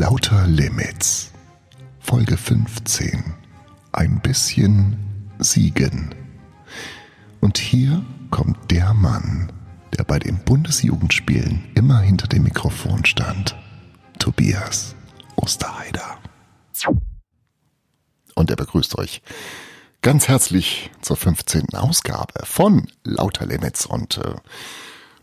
Lauter Limits. Folge 15. Ein bisschen siegen. Und hier kommt der Mann, der bei den Bundesjugendspielen immer hinter dem Mikrofon stand. Tobias Osterheider. Und er begrüßt euch ganz herzlich zur 15. Ausgabe von Lauter Limits und äh,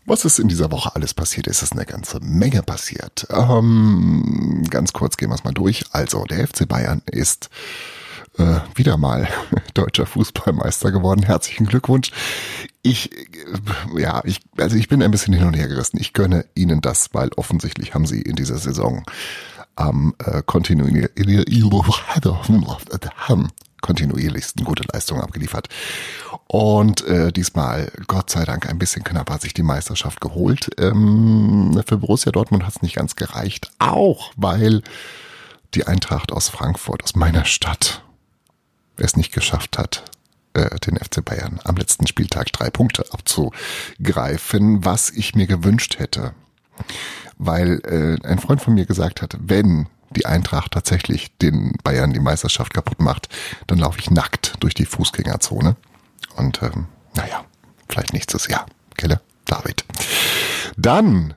was ist in dieser Woche alles passiert? Es ist eine ganze Menge passiert. Ähm, ganz kurz gehen wir es mal durch. Also, der FC Bayern ist äh, wieder mal deutscher Fußballmeister geworden. Herzlichen Glückwunsch. Ich, äh, ja, ich, also ich bin ein bisschen hin und her gerissen. Ich gönne Ihnen das, weil offensichtlich haben Sie in dieser Saison am äh, kontinuierlich kontinuierlichsten gute Leistungen abgeliefert. Und äh, diesmal, Gott sei Dank, ein bisschen knapp hat sich die Meisterschaft geholt. Ähm, für Borussia Dortmund hat es nicht ganz gereicht, auch weil die Eintracht aus Frankfurt, aus meiner Stadt, es nicht geschafft hat, äh, den FC Bayern am letzten Spieltag drei Punkte abzugreifen, was ich mir gewünscht hätte. Weil äh, ein Freund von mir gesagt hat, wenn die Eintracht tatsächlich den Bayern die Meisterschaft kaputt macht, dann laufe ich nackt durch die Fußgängerzone. Und ähm, naja, vielleicht nächstes Jahr. Kelle, David. Dann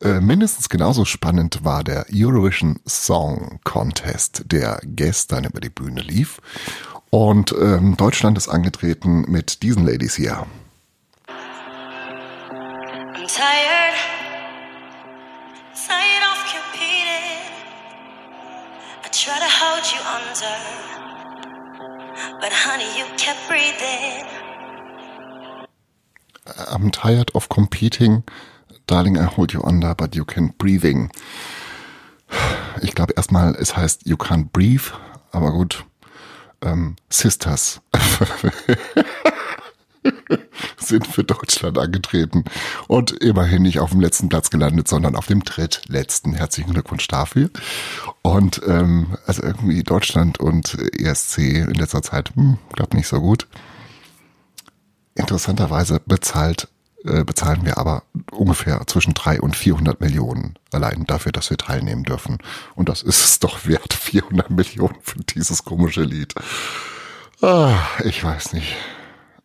äh, mindestens genauso spannend war der Eurovision Song Contest, der gestern über die Bühne lief. Und ähm, Deutschland ist angetreten mit diesen Ladies hier. I'm tired, I'm tired of competing. Darling, I hold you under, but you can't breathing. Ich glaube erstmal, es heißt you can't breathe, aber gut ähm, Sisters sind für Deutschland angetreten und immerhin nicht auf dem letzten Platz gelandet, sondern auf dem drittletzten. Herzlichen Glückwunsch dafür. Und ähm, also irgendwie Deutschland und ESC in letzter Zeit, hm, glaube nicht so gut. Interessanterweise bezahlt äh, bezahlen wir aber ungefähr zwischen drei und 400 Millionen allein dafür, dass wir teilnehmen dürfen. Und das ist es doch wert, 400 Millionen für dieses komische Lied. Ah, ich weiß nicht.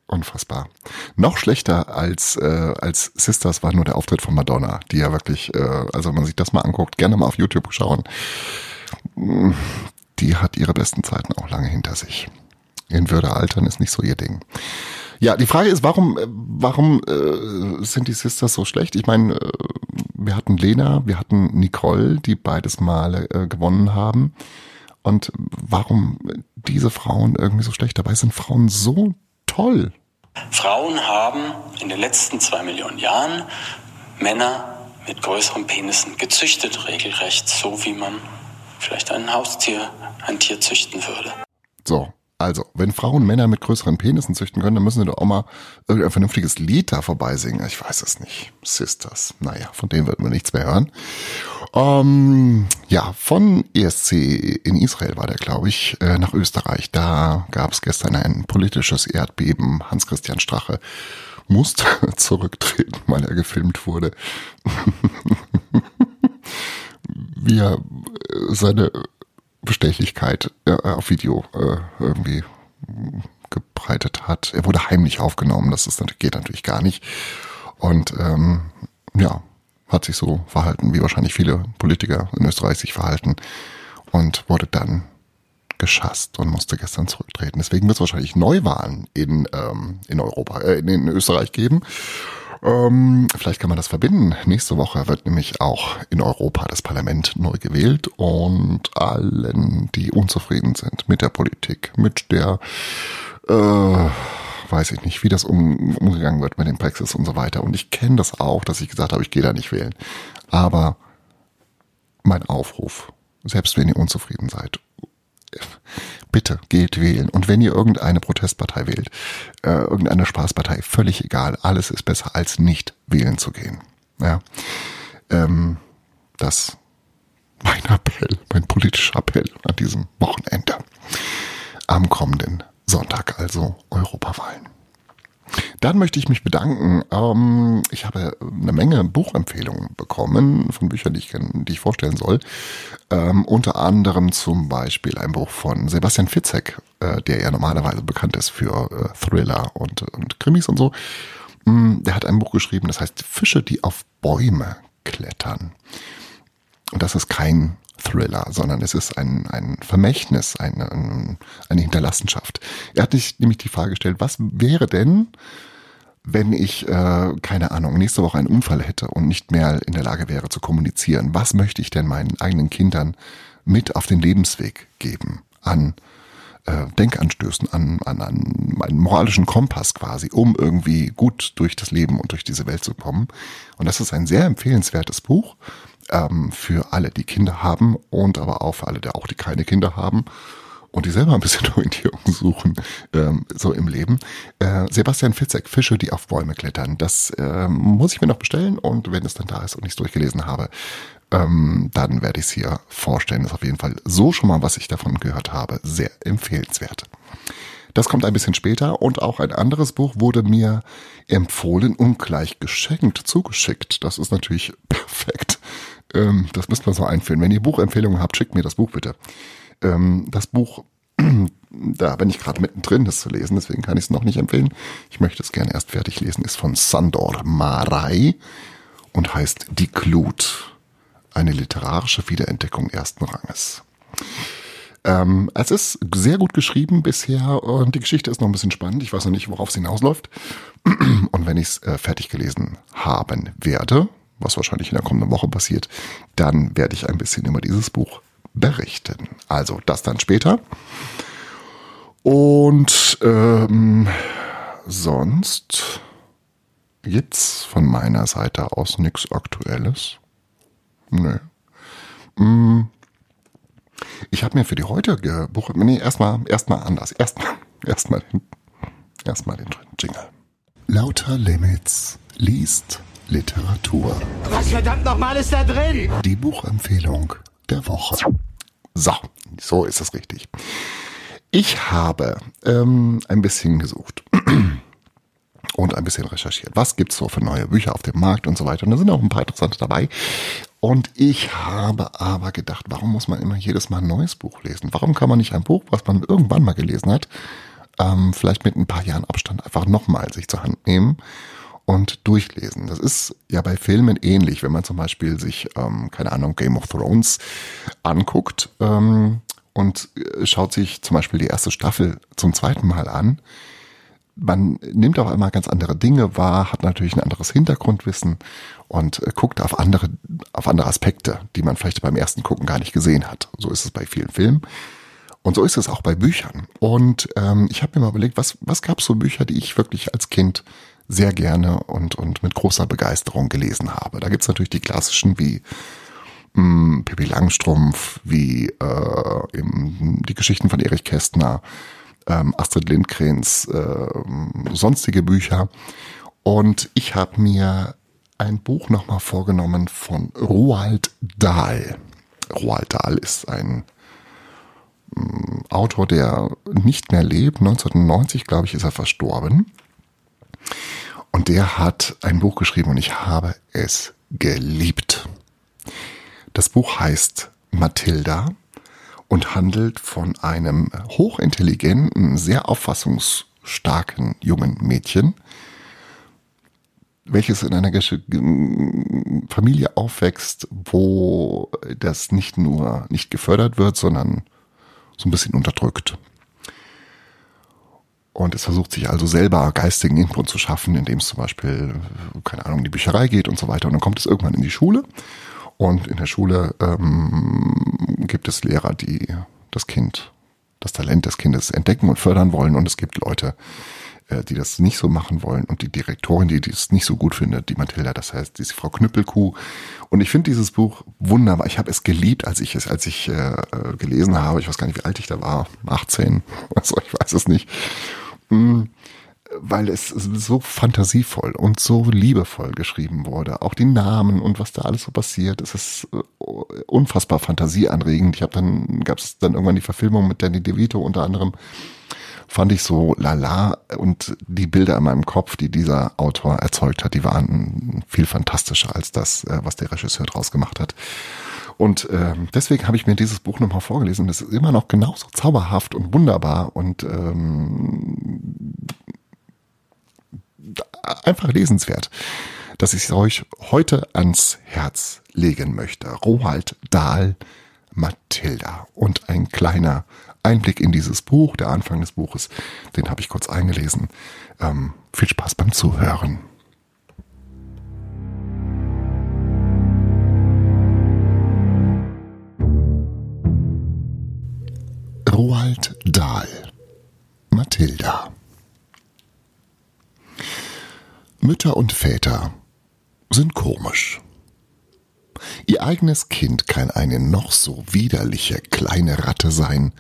Unfassbar. Noch schlechter als, äh, als Sisters war nur der Auftritt von Madonna, die ja wirklich, äh, also wenn man sich das mal anguckt, gerne mal auf YouTube schauen. Die hat ihre besten Zeiten auch lange hinter sich. In Würde altern ist nicht so ihr Ding. Ja, die Frage ist, warum, äh, warum äh, sind die Sisters so schlecht? Ich meine, äh, wir hatten Lena, wir hatten Nicole, die beides Male äh, gewonnen haben. Und warum diese Frauen irgendwie so schlecht dabei sind, Frauen so toll. Frauen haben in den letzten zwei Millionen Jahren Männer mit größeren Penissen gezüchtet, regelrecht, so wie man vielleicht ein Haustier, ein Tier züchten würde. So, also, wenn Frauen Männer mit größeren Penissen züchten können, dann müssen sie doch auch mal irgendein vernünftiges Lied da vorbeisingen. Ich weiß es nicht. Sisters. Naja, von denen wird man nichts mehr hören. Ähm, ja, von ESC in Israel war der, glaube ich, äh, nach Österreich. Da gab es gestern ein politisches Erdbeben. Hans-Christian Strache musste zurücktreten, weil er gefilmt wurde. Wie er äh, seine Bestechlichkeit äh, auf Video äh, irgendwie gebreitet hat. Er wurde heimlich aufgenommen, das ist, geht natürlich gar nicht. Und ähm, ja, hat sich so verhalten, wie wahrscheinlich viele Politiker in Österreich sich verhalten und wurde dann geschasst und musste gestern zurücktreten. Deswegen wird es wahrscheinlich Neuwahlen in, ähm, in Europa, äh, in, in Österreich geben. Ähm, vielleicht kann man das verbinden. Nächste Woche wird nämlich auch in Europa das Parlament neu gewählt und allen, die unzufrieden sind mit der Politik, mit der, äh, weiß ich nicht, wie das um, umgegangen wird mit dem Brexit und so weiter. Und ich kenne das auch, dass ich gesagt habe, ich gehe da nicht wählen. Aber mein Aufruf, selbst wenn ihr unzufrieden seid, bitte geht wählen. Und wenn ihr irgendeine Protestpartei wählt, äh, irgendeine Spaßpartei, völlig egal, alles ist besser als nicht wählen zu gehen. Ja, ähm, das mein Appell, mein politischer Appell an diesem Wochenende. Am kommenden Sonntag also Europawahlen. Dann möchte ich mich bedanken. Ähm, ich habe eine Menge Buchempfehlungen bekommen von Büchern, die ich, die ich vorstellen soll. Ähm, unter anderem zum Beispiel ein Buch von Sebastian Fitzek, äh, der ja normalerweise bekannt ist für äh, Thriller und, und Krimis und so. Mm, der hat ein Buch geschrieben, das heißt Fische, die auf Bäume klettern. Und das ist kein Thriller, sondern es ist ein, ein Vermächtnis, eine, eine Hinterlassenschaft. Er hat sich nämlich die Frage gestellt, was wäre denn, wenn ich, äh, keine Ahnung, nächste Woche einen Unfall hätte und nicht mehr in der Lage wäre zu kommunizieren? Was möchte ich denn meinen eigenen Kindern mit auf den Lebensweg geben an äh, Denkanstößen, an, an, an einen moralischen Kompass quasi, um irgendwie gut durch das Leben und durch diese Welt zu kommen? Und das ist ein sehr empfehlenswertes Buch ähm, für alle, die Kinder haben und aber auch für alle, die auch die keine Kinder haben und die selber ein bisschen Orientierung suchen, ähm, so im Leben. Äh, Sebastian Fitzek, Fische, die auf Bäume klettern. Das ähm, muss ich mir noch bestellen und wenn es dann da ist und ich es durchgelesen habe, ähm, dann werde ich es hier vorstellen. Das ist auf jeden Fall so schon mal, was ich davon gehört habe, sehr empfehlenswert. Das kommt ein bisschen später und auch ein anderes Buch wurde mir empfohlen und gleich geschenkt zugeschickt. Das ist natürlich perfekt. Ähm, das müsst man so einführen. Wenn ihr Buchempfehlungen habt, schickt mir das Buch bitte. Ähm, das Buch, da bin ich gerade mittendrin, das zu lesen, deswegen kann ich es noch nicht empfehlen. Ich möchte es gerne erst fertig lesen, ist von Sandor Marai und heißt Die Glut. Eine literarische Wiederentdeckung ersten Ranges. Ähm, es ist sehr gut geschrieben bisher und die Geschichte ist noch ein bisschen spannend. Ich weiß noch nicht, worauf es hinausläuft. Und wenn ich es äh, fertig gelesen haben werde, was wahrscheinlich in der kommenden Woche passiert, dann werde ich ein bisschen über dieses Buch berichten. Also das dann später. Und ähm, sonst gibt's von meiner Seite aus nichts Aktuelles. Nö. Mm. Ich habe mir für die heutige Buch, nee, erstmal, erstmal anders. Erstmal, erstmal den, erstmal den Jingle. Lauter Limits liest Literatur. Was verdammt nochmal ist da drin? Die Buchempfehlung der Woche. So, so ist es richtig. Ich habe ähm, ein bisschen gesucht und ein bisschen recherchiert. Was gibt's so für neue Bücher auf dem Markt und so weiter. Und da sind auch ein paar interessante dabei. Und ich habe aber gedacht, warum muss man immer jedes Mal ein neues Buch lesen? Warum kann man nicht ein Buch, was man irgendwann mal gelesen hat, ähm, vielleicht mit ein paar Jahren Abstand einfach nochmal sich zur Hand nehmen und durchlesen. Das ist ja bei Filmen ähnlich, wenn man zum Beispiel sich, ähm, keine Ahnung, Game of Thrones anguckt ähm, und äh, schaut sich zum Beispiel die erste Staffel zum zweiten Mal an. Man nimmt auf einmal ganz andere Dinge wahr, hat natürlich ein anderes Hintergrundwissen und äh, guckt auf andere, auf andere Aspekte, die man vielleicht beim ersten Gucken gar nicht gesehen hat. So ist es bei vielen Filmen. Und so ist es auch bei Büchern. Und ähm, ich habe mir mal überlegt, was, was gab es so Bücher, die ich wirklich als Kind sehr gerne und, und mit großer Begeisterung gelesen habe. Da gibt's natürlich die klassischen wie mh, hm, Pippi Langstrumpf, wie äh, eben die Geschichten von Erich Kästner, ähm, Astrid Lindgrens äh, sonstige Bücher. Und ich habe mir ein Buch nochmal vorgenommen von Roald Dahl. Roald Dahl ist ein ähm, Autor, der nicht mehr lebt. 1990, glaube ich, ist er verstorben. Und der hat ein Buch geschrieben und ich habe es geliebt. Das Buch heißt Mathilda und handelt von einem hochintelligenten, sehr auffassungsstarken jungen Mädchen, welches in einer Familie aufwächst, wo das nicht nur nicht gefördert wird, sondern so ein bisschen unterdrückt. Und es versucht sich also selber geistigen Input zu schaffen, indem es zum Beispiel, keine Ahnung, in die Bücherei geht und so weiter. Und dann kommt es irgendwann in die Schule. Und in der Schule ähm, gibt es Lehrer, die das Kind, das Talent des Kindes entdecken und fördern wollen. Und es gibt Leute, äh, die das nicht so machen wollen. Und die Direktorin, die das nicht so gut findet, die Mathilda, das heißt, die ist Frau Knüppelkuh. Und ich finde dieses Buch wunderbar. Ich habe es geliebt, als ich es, als ich äh, äh gelesen habe. Ich weiß gar nicht, wie alt ich da war. 18. Also ich weiß es nicht. Weil es so fantasievoll und so liebevoll geschrieben wurde. Auch die Namen und was da alles so passiert, es ist äh, unfassbar fantasieanregend. Ich habe dann, gab es dann irgendwann die Verfilmung mit Danny DeVito unter anderem, fand ich so lala und die Bilder in meinem Kopf, die dieser Autor erzeugt hat, die waren viel fantastischer als das, äh, was der Regisseur draus gemacht hat. Und ähm, deswegen habe ich mir dieses Buch nochmal vorgelesen. Das ist immer noch genauso zauberhaft und wunderbar und ähm, einfach lesenswert, dass ich es euch heute ans Herz legen möchte. Roald Dahl, Mathilda und ein kleiner Einblick in dieses Buch, der Anfang des Buches, den habe ich kurz eingelesen. Ähm, viel Spaß beim Zuhören. Dahl Mathilda Mütter und Väter sind komisch. Ihr eigenes Kind kann eine noch so widerliche kleine Ratte sein,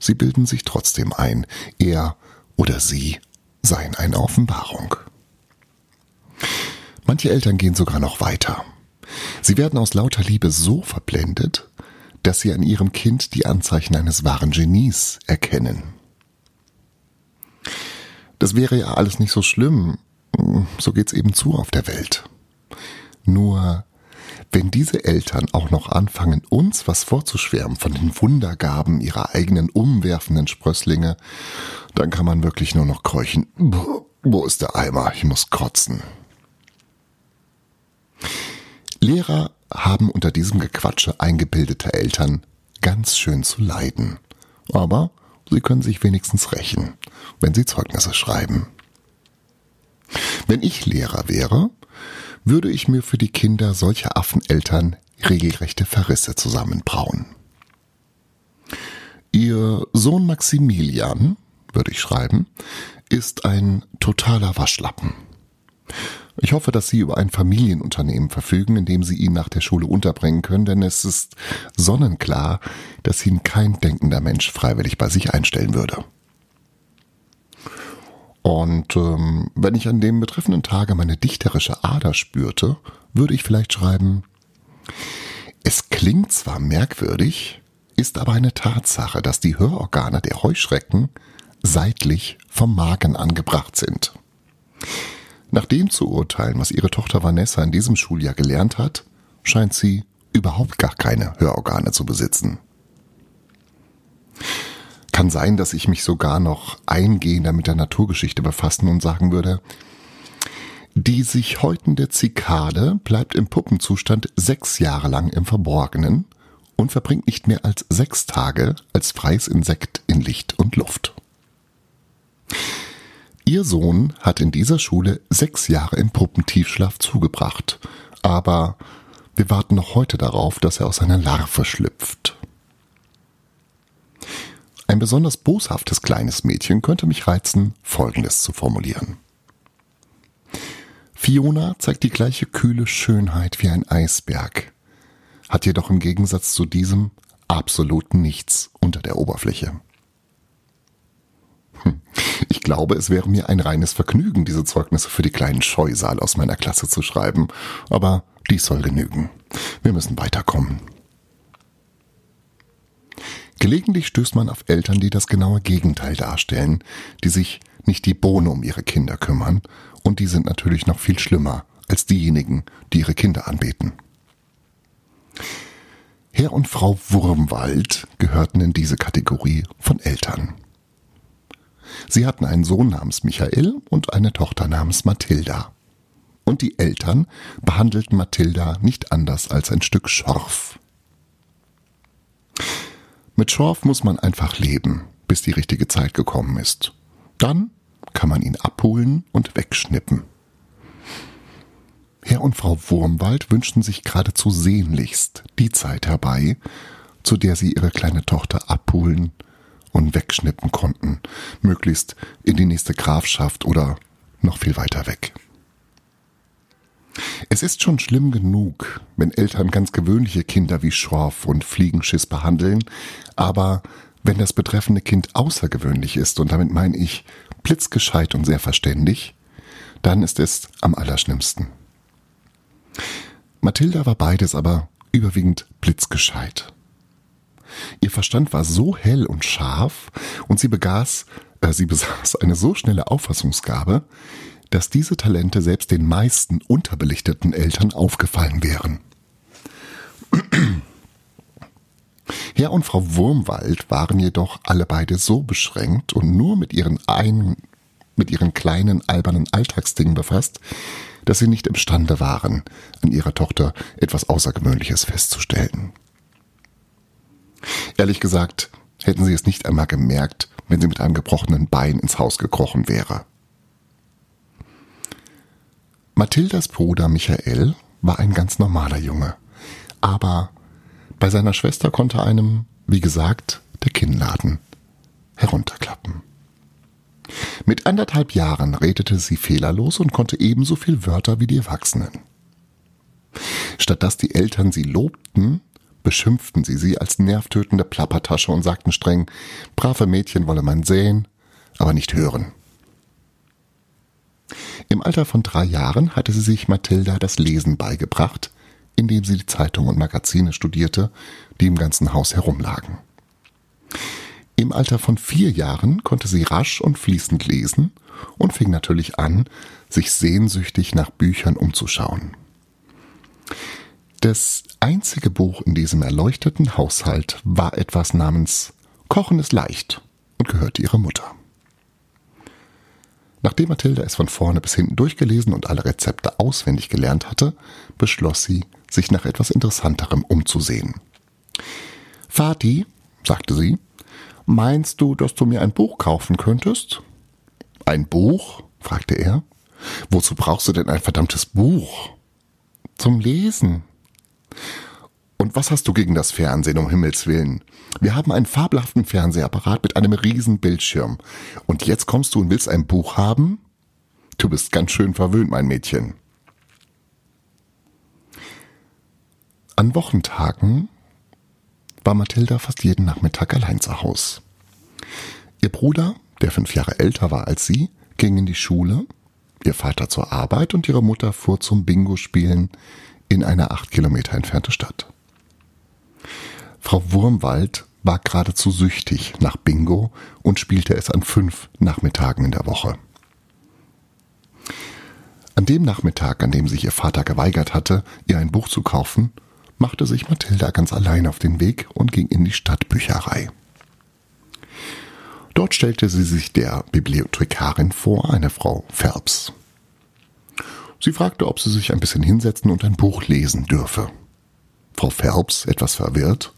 sie bilden sich trotzdem ein, er oder sie seien eine Offenbarung. Manche Eltern gehen sogar noch weiter. Sie werden aus lauter Liebe so verblendet, dass sie an ihrem Kind die Anzeichen eines wahren Genies erkennen. Das wäre ja alles nicht so schlimm, so geht's eben zu auf der Welt. Nur wenn diese Eltern auch noch anfangen, uns was vorzuschwärmen von den Wundergaben ihrer eigenen umwerfenden Sprösslinge, dann kann man wirklich nur noch keuchen. Wo ist der Eimer? Ich muss kotzen. Lehrer haben unter diesem Gequatsche eingebildete Eltern ganz schön zu leiden. Aber sie können sich wenigstens rächen, wenn sie Zeugnisse schreiben. Wenn ich Lehrer wäre, würde ich mir für die Kinder solcher Affeneltern regelrechte Verrisse zusammenbrauen. Ihr Sohn Maximilian, würde ich schreiben, ist ein totaler Waschlappen. Ich hoffe, dass Sie über ein Familienunternehmen verfügen, in dem Sie ihn nach der Schule unterbringen können, denn es ist sonnenklar, dass ihn kein denkender Mensch freiwillig bei sich einstellen würde. Und ähm, wenn ich an dem betreffenden Tage meine dichterische Ader spürte, würde ich vielleicht schreiben, es klingt zwar merkwürdig, ist aber eine Tatsache, dass die Hörorgane der Heuschrecken seitlich vom Magen angebracht sind. Nach dem zu urteilen, was ihre Tochter Vanessa in diesem Schuljahr gelernt hat, scheint sie überhaupt gar keine Hörorgane zu besitzen. Kann sein, dass ich mich sogar noch eingehender mit der Naturgeschichte befassen und sagen würde, die sich häutende Zikade bleibt im Puppenzustand sechs Jahre lang im Verborgenen und verbringt nicht mehr als sechs Tage als freies Insekt in Licht und Luft. Ihr Sohn hat in dieser Schule sechs Jahre im Puppentiefschlaf zugebracht, aber wir warten noch heute darauf, dass er aus seiner Larve schlüpft. Ein besonders boshaftes kleines Mädchen könnte mich reizen, Folgendes zu formulieren. Fiona zeigt die gleiche kühle Schönheit wie ein Eisberg, hat jedoch im Gegensatz zu diesem absolut nichts unter der Oberfläche. Hm. Ich glaube, es wäre mir ein reines Vergnügen, diese Zeugnisse für die kleinen Scheusal aus meiner Klasse zu schreiben, aber dies soll genügen. Wir müssen weiterkommen. Gelegentlich stößt man auf Eltern, die das genaue Gegenteil darstellen, die sich nicht die Bohne um ihre Kinder kümmern, und die sind natürlich noch viel schlimmer als diejenigen, die ihre Kinder anbeten. Herr und Frau Wurmwald gehörten in diese Kategorie von Eltern. Sie hatten einen Sohn namens Michael und eine Tochter namens Mathilda. Und die Eltern behandelten Mathilda nicht anders als ein Stück Schorf. Mit Schorf muss man einfach leben, bis die richtige Zeit gekommen ist. Dann kann man ihn abholen und wegschnippen. Herr und Frau Wurmwald wünschten sich geradezu sehnlichst die Zeit herbei, zu der sie ihre kleine Tochter abholen und wegschnippen konnten, möglichst in die nächste Grafschaft oder noch viel weiter weg. Es ist schon schlimm genug, wenn Eltern ganz gewöhnliche Kinder wie Schorf und Fliegenschiss behandeln, aber wenn das betreffende Kind außergewöhnlich ist, und damit meine ich blitzgescheit und sehr verständig, dann ist es am allerschlimmsten. Mathilda war beides aber überwiegend blitzgescheit. Ihr Verstand war so hell und scharf und sie begaß Äh, sie besaß eine so schnelle Auffassungsgabe, dass diese Talente selbst den meisten unterbelichteten Eltern aufgefallen wären. Herr und Frau Wurmwald waren jedoch alle beide so beschränkt und nur mit ihren einen, mit ihren kleinen albernen Alltagsdingen befasst, dass sie nicht imstande waren, an ihrer Tochter etwas Außergewöhnliches festzustellen. Ehrlich gesagt, hätten sie es nicht einmal gemerkt, wenn sie mit einem gebrochenen Bein ins Haus gekrochen wäre. Mathildas Bruder Michael war ein ganz normaler Junge, aber bei seiner Schwester konnte einem, wie gesagt, der Kinnladen herunterklappen. Mit anderthalb Jahren redete sie fehlerlos und konnte ebenso viel Wörter wie die Erwachsenen. Statt dass die Eltern sie lobten, beschimpften sie sie als nervtötende Plappertasche und sagten streng, brave Mädchen wolle man sehen, aber nicht hören. Im Alter von drei Jahren hatte sie sich Mathilda das Lesen beigebracht, indem sie die Zeitungen und Magazine studierte, die im ganzen Haus herumlagen. Im Alter von vier Jahren konnte sie rasch und fließend lesen und fing natürlich an, sich sehnsüchtig nach Büchern umzuschauen. Das einzige Buch in diesem erleuchteten Haushalt war etwas namens Kochen ist leicht und gehörte ihrer Mutter. Nachdem Mathilda es von vorne bis hinten durchgelesen und alle Rezepte auswendig gelernt hatte, beschloss sie, sich nach etwas Interessanterem umzusehen. Vati, sagte sie, meinst du, dass du mir ein Buch kaufen könntest? Ein Buch? fragte er. Wozu brauchst du denn ein verdammtes Buch? Zum Lesen. Und was hast du gegen das Fernsehen, um Himmels willen? Wir haben einen fabelhaften Fernsehapparat mit einem riesen Bildschirm. Und jetzt kommst du und willst ein Buch haben? Du bist ganz schön verwöhnt, mein Mädchen. An Wochentagen war Mathilda fast jeden Nachmittag allein zu Haus. Ihr Bruder, der fünf Jahre älter war als sie, ging in die Schule, ihr Vater zur Arbeit und ihre Mutter fuhr zum Bingo-Spielen in eine acht Kilometer entfernte Stadt. Frau Wurmwald war geradezu süchtig nach Bingo und spielte es an fünf Nachmittagen in der Woche. An dem Nachmittag, an dem sich ihr Vater geweigert hatte, ihr ein Buch zu kaufen, machte sich Mathilda ganz allein auf den Weg und ging in die Stadtbücherei. Dort stellte sie sich der Bibliothekarin vor, eine Frau Phelps. Sie fragte, ob sie sich ein bisschen hinsetzen und ein Buch lesen dürfe. Frau Phelps, etwas verwirrt,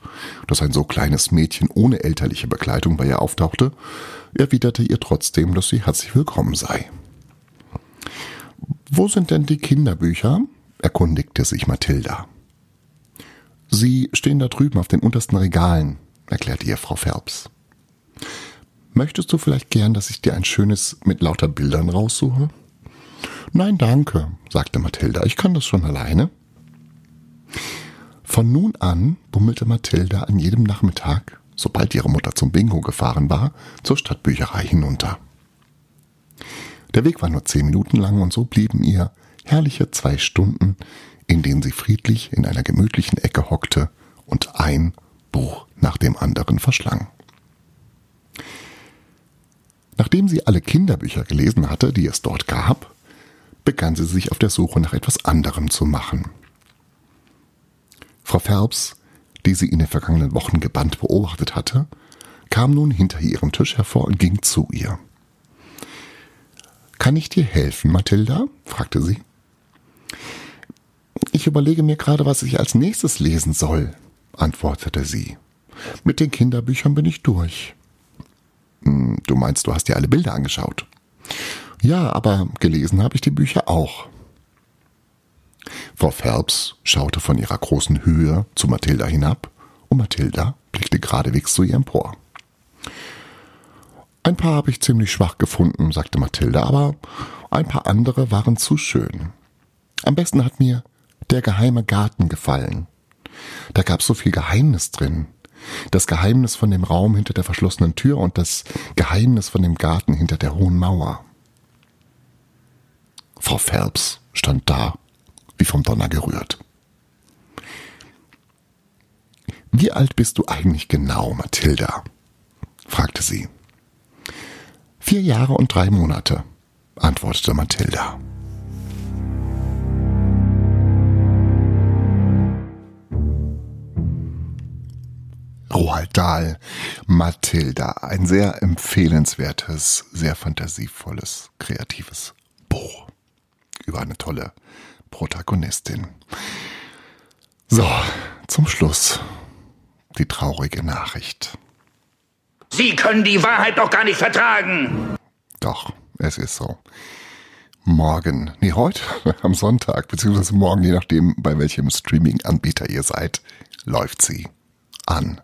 dass ein so kleines Mädchen ohne elterliche Begleitung bei ihr auftauchte, erwiderte ihr trotzdem, dass sie herzlich willkommen sei. Wo sind denn die Kinderbücher? erkundigte sich Mathilda. Sie stehen da drüben auf den untersten Regalen, erklärte ihr Frau Phelps. Möchtest du vielleicht gern, dass ich dir ein schönes mit lauter Bildern raussuche? Nein, danke, sagte Mathilda, ich kann das schon alleine. Von nun an bummelte Mathilda an jedem Nachmittag, sobald ihre Mutter zum Bingo gefahren war, zur Stadtbücherei hinunter. Der Weg war nur zehn Minuten lang und so blieben ihr herrliche zwei Stunden, in denen sie friedlich in einer gemütlichen Ecke hockte und ein Buch nach dem anderen verschlang. Nachdem sie alle Kinderbücher gelesen hatte, die es dort gab, begann sie sich auf der Suche nach etwas anderem zu machen. Frau Phelps, die sie in den vergangenen Wochen gebannt beobachtet hatte, kam nun hinter ihrem Tisch hervor und ging zu ihr. Kann ich dir helfen, Mathilda? fragte sie. Ich überlege mir gerade, was ich als nächstes lesen soll, antwortete sie. Mit den Kinderbüchern bin ich durch. Hm, du meinst, du hast dir alle Bilder angeschaut? Ja, aber gelesen habe ich die Bücher auch. Frau Phelps schaute von ihrer großen Höhe zu Mathilda hinab und Mathilda blickte geradewegs zu ihr empor. Ein paar habe ich ziemlich schwach gefunden, sagte Mathilda, aber ein paar andere waren zu schön. Am besten hat mir der geheime Garten gefallen. Da gab so viel Geheimnis drin. Das Geheimnis von dem Raum hinter der verschlossenen Tür und das Geheimnis von dem Garten hinter der hohen Mauer. Frau Phelps stand da, wie vom Donner gerührt. Wie alt bist du eigentlich genau, Mathilda? fragte sie. Vier Jahre und drei Monate, antwortete Mathilda. Roald Dahl, Mathilda, ein sehr empfehlenswertes, sehr fantasievolles, kreatives Buch über eine tolle Protagonistin. So, zum Schluss die traurige Nachricht. Sie können die Wahrheit doch gar nicht vertragen. Doch, es ist so. Morgen, nee, heute, am Sonntag, beziehungsweise morgen, je nachdem, bei welchem Streaming-Anbieter ihr seid, läuft sie an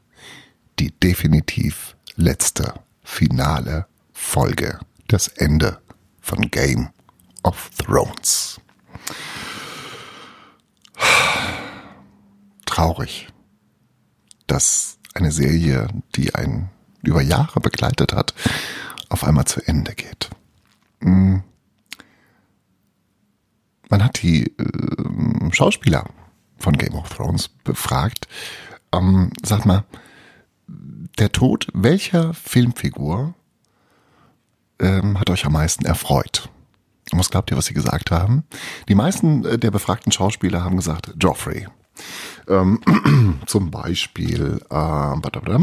die definitiv letzte, finale Folge, das Ende von Game of Thrones. Traurig, dass eine Serie, die einen über Jahre begleitet hat, auf einmal zu Ende geht. Hm. Man hat die äh, Schauspieler von Game of Thrones befragt. Ähm, sag mal, der Tod welcher Filmfigur ähm, hat euch am meisten erfreut? Und was glaubt ihr, was sie gesagt haben? Die meisten äh, der befragten Schauspieler haben gesagt, Joffrey. Ähm, zum Beispiel äh,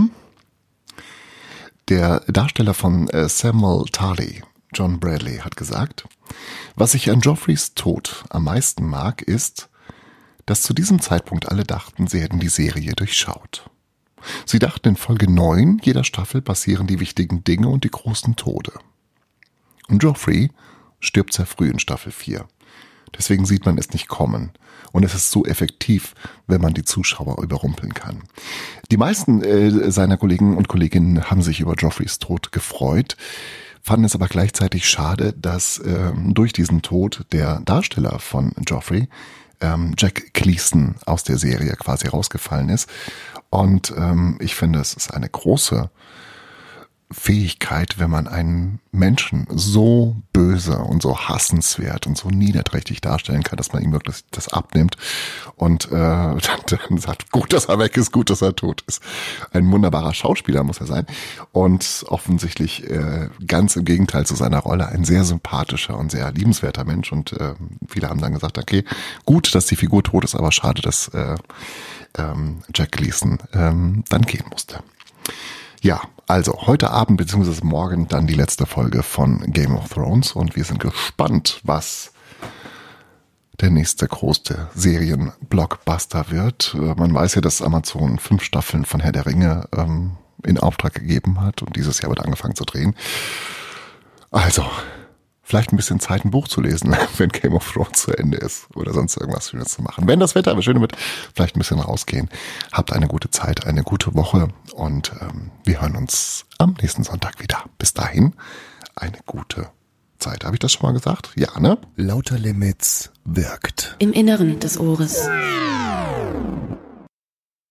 der Darsteller von äh, Samuel Tarly, John Bradley, hat gesagt, was ich an Joffreys Tod am meisten mag, ist, dass zu diesem Zeitpunkt alle dachten, sie hätten die Serie durchschaut. Sie dachten in Folge 9 jeder Staffel passieren die wichtigen Dinge und die großen Tode. Und Joffrey stirbt sehr früh in Staffel 4. Deswegen sieht man es nicht kommen. Und es ist so effektiv, wenn man die Zuschauer überrumpeln kann. Die meisten äh, seiner Kollegen und Kolleginnen haben sich über Joffreys Tod gefreut, fanden es aber gleichzeitig schade, dass äh, durch diesen Tod der Darsteller von Joffrey, ähm, Jack Gleason, aus der Serie quasi rausgefallen ist und ähm, ich finde, es ist eine große Fähigkeit, wenn man einen Menschen so böse und so hassenswert und so niederträchtig darstellen kann, dass man ihm wirklich das abnimmt und äh, dann, dann sagt, gut, dass er weg ist, gut, dass er tot ist. Ein wunderbarer Schauspieler muss er sein und offensichtlich äh, ganz im Gegenteil zu seiner Rolle ein sehr sympathischer und sehr liebenswerter Mensch und äh, viele haben dann gesagt, okay, gut, dass die Figur tot ist, aber schade, dass äh, ähm, Jack Gleason ähm, dann gehen musste. Ja, also heute Abend bzw. morgen dann die letzte Folge von Game of Thrones und wir sind gespannt, was der nächste große Serienblockbuster wird. Äh, man weiß ja, dass Amazon fünf Staffeln von Herr der Ringe ähm, in Auftrag gegeben hat und dieses Jahr wird angefangen zu drehen. Also, vielleicht ein bisschen Zeit, ein Buch zu lesen, wenn Game of Thrones zu Ende ist oder sonst irgendwas Schönes zu machen. Wenn das Wetter aber schön wird, vielleicht ein bisschen rausgehen. Habt eine gute Zeit, eine gute Woche und ähm, wir hören uns am nächsten Sonntag wieder. Bis dahin eine gute Zeit. Habe ich das schon mal gesagt? Ja, ne? Lauter Limits wirkt. Im Inneren des Ohres.